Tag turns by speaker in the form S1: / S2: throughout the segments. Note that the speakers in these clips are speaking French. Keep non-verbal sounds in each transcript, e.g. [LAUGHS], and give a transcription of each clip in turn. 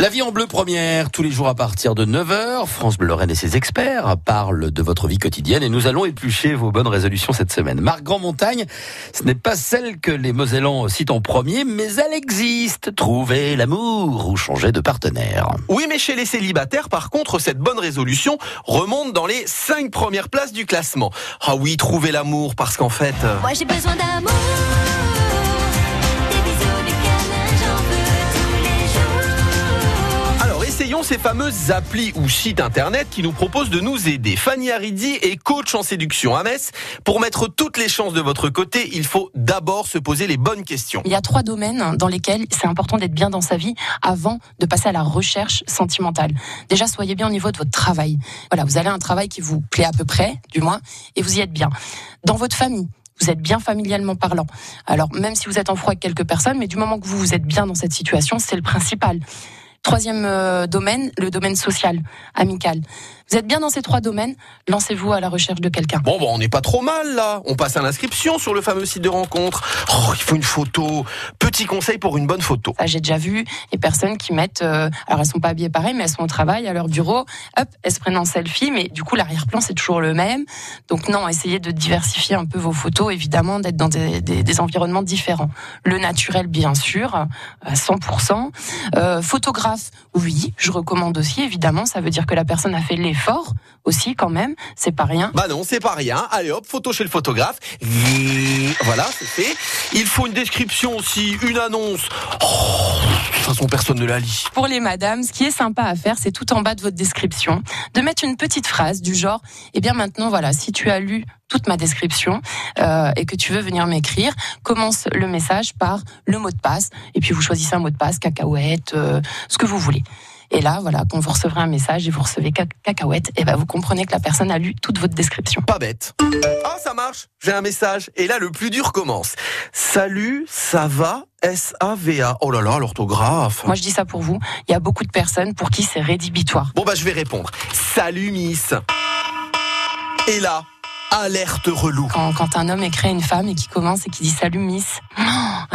S1: La vie en bleu première, tous les jours à partir de 9h, France Bleu Lorraine et ses experts parlent de votre vie quotidienne et nous allons éplucher vos bonnes résolutions cette semaine. Marc Grand-Montagne, ce n'est pas celle que les Mosellans citent en premier, mais elle existe. Trouver l'amour ou changer de partenaire.
S2: Oui, mais chez les célibataires, par contre, cette bonne résolution remonte dans les 5 premières places du classement. Ah oui, trouver l'amour, parce qu'en fait... euh,
S3: Moi j'ai besoin d'amour.
S2: Ces fameuses applis ou sites internet qui nous proposent de nous aider. Fanny Haridi est coach en séduction à Metz. Pour mettre toutes les chances de votre côté, il faut d'abord se poser les bonnes questions.
S4: Il y a trois domaines dans lesquels c'est important d'être bien dans sa vie avant de passer à la recherche sentimentale. Déjà, soyez bien au niveau de votre travail. Voilà, vous avez un travail qui vous plaît à peu près, du moins, et vous y êtes bien. Dans votre famille, vous êtes bien familialement parlant. Alors, même si vous êtes en froid avec quelques personnes, mais du moment que vous vous êtes bien dans cette situation, c'est le principal. Troisième euh, domaine, le domaine social, amical. Vous êtes bien dans ces trois domaines, lancez-vous à la recherche de quelqu'un.
S2: Bon, bon, on n'est pas trop mal là. On passe à l'inscription sur le fameux site de rencontre. Oh, il faut une photo. Petit conseil pour une bonne photo.
S4: Ça, j'ai déjà vu les personnes qui mettent, euh, alors elles sont pas habillées pareil, mais elles sont au travail, à leur bureau, hop, elles se prennent en selfie, mais du coup l'arrière-plan c'est toujours le même. Donc non, essayez de diversifier un peu vos photos, évidemment, d'être dans des, des- des environnements différents. Le naturel, bien sûr, à 100%. Euh, photographe, oui, je recommande aussi, évidemment, ça veut dire que la personne a fait l'effort aussi quand même, c'est pas rien.
S2: Bah non, c'est pas rien. Allez hop, photo chez le photographe. Voilà, c'est fait. Il faut une description aussi, une annonce. Oh, de toute façon, personne ne la lit.
S4: Pour les madames, ce qui est sympa à faire, c'est tout en bas de votre description, de mettre une petite phrase du genre, eh bien maintenant, voilà, si tu as lu toute ma description euh, et que tu veux venir m'écrire, commence le message par le mot de passe, et puis vous choisissez un mot de passe, cacahuète, euh, ce que vous voulez. Et là, voilà, quand vous recevrez un message et vous recevez ca- cacahuète, et ben vous comprenez que la personne a lu toute votre description.
S2: Pas bête. Ah, ça marche. J'ai un message. Et là, le plus dur commence. Salut, ça va? S-A-V-A. Oh là là, l'orthographe.
S4: Moi, je dis ça pour vous. Il y a beaucoup de personnes pour qui c'est rédhibitoire.
S2: Bon, bah, je vais répondre. Salut, Miss. Et là, alerte relou.
S4: quand, quand un homme écrit à une femme et qui commence et qui dit salut Miss,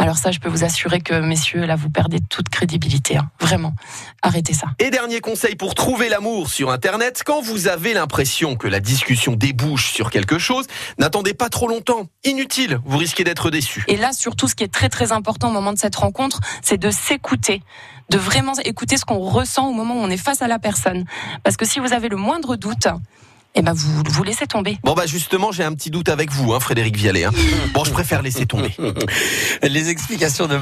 S4: alors ça, je peux vous assurer que messieurs, là, vous perdez toute crédibilité. hein. Vraiment, arrêtez ça.
S2: Et dernier conseil pour trouver l'amour sur Internet, quand vous avez l'impression que la discussion débouche sur quelque chose, n'attendez pas trop longtemps. Inutile, vous risquez d'être déçu.
S4: Et là, surtout, ce qui est très très important au moment de cette rencontre, c'est de s'écouter, de vraiment écouter ce qu'on ressent au moment où on est face à la personne. Parce que si vous avez le moindre doute, eh ben vous vous laissez tomber.
S2: Bon bah justement, j'ai un petit doute avec vous, hein, Frédéric Vialet. hein. Bon, je préfère laisser tomber. [LAUGHS]
S1: Les explications de